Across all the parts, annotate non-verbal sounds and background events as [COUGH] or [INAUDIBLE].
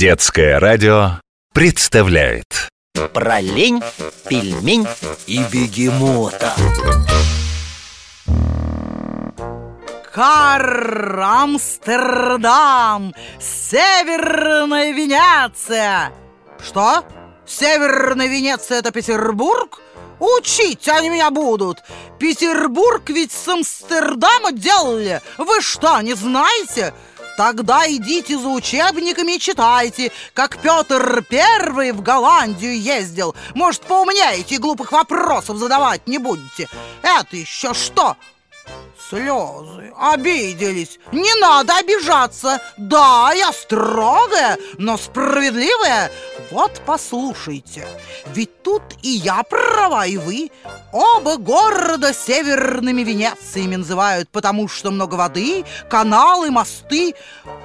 Детское радио представляет Про лень, пельмень и бегемота Кар, Амстердам, Северная Венеция Что? Северная Венеция это Петербург? Учить они меня будут Петербург ведь с Амстердама делали Вы что, не знаете? Тогда идите за учебниками и читайте, как Петр Первый в Голландию ездил. Может, поумнеете и глупых вопросов задавать не будете. Это еще что? Слезы. Обиделись. Не надо обижаться. Да, я строгая, но справедливая. Вот послушайте. Ведь тут и я права, и вы. Оба города северными Венециями называют, потому что много воды, каналы, мосты,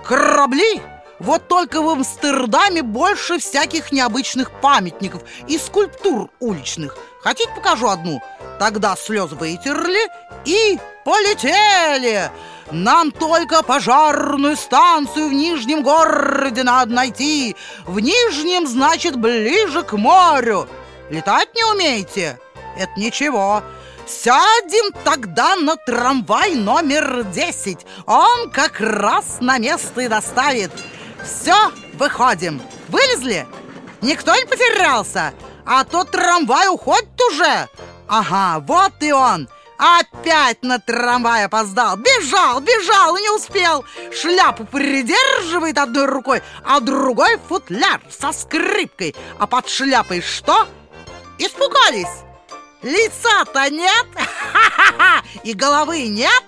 корабли. Вот только в Амстердаме больше всяких необычных памятников и скульптур уличных. Хотите, покажу одну? Тогда слезы вытерли и полетели. Нам только пожарную станцию в Нижнем городе надо найти. В Нижнем, значит, ближе к морю. Летать не умеете? Это ничего. Сядем тогда на трамвай номер 10. Он как раз на место и доставит. Все, выходим. Вылезли? Никто не потерялся? А то трамвай уходит уже. Ага, вот и он. Опять на трамвай опоздал. Бежал, бежал и не успел. Шляпу придерживает одной рукой, а другой футляр со скрипкой. А под шляпой что? Испугались. Лица-то нет, [LAUGHS] и головы нет.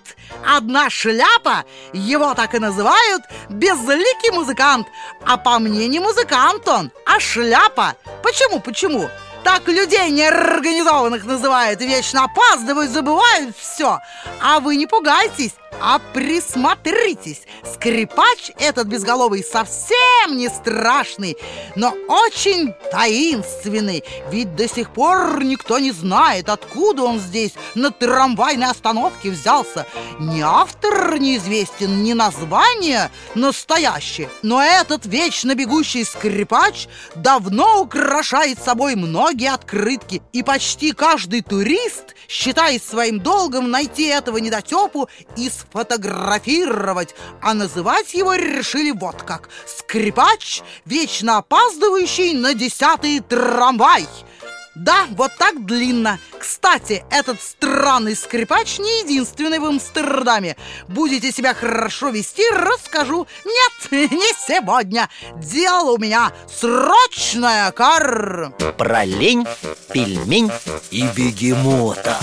Одна шляпа, его так и называют, безликий музыкант. А по мне не музыкант он, а шляпа. Почему, почему? Так людей неорганизованных называют, вечно опаздывают, забывают все. А вы не пугайтесь, а присмотритесь. Скрипач этот безголовый совсем не страшный, но очень таинственный. Ведь до сих пор никто не знает, откуда он здесь на трамвайной остановке взялся. Ни автор неизвестен, ни название настоящее. Но этот вечно бегущий скрипач давно украшает собой многие открытки. И почти каждый турист считает своим долгом найти этого недотепу и сфотографировать, а называть его решили вот как «Скрипач, вечно опаздывающий на десятый трамвай». Да, вот так длинно. Кстати, этот странный скрипач не единственный в Амстердаме. Будете себя хорошо вести, расскажу. Нет, [LAUGHS] не сегодня. Дело у меня срочное, кар. Про лень, пельмень и бегемота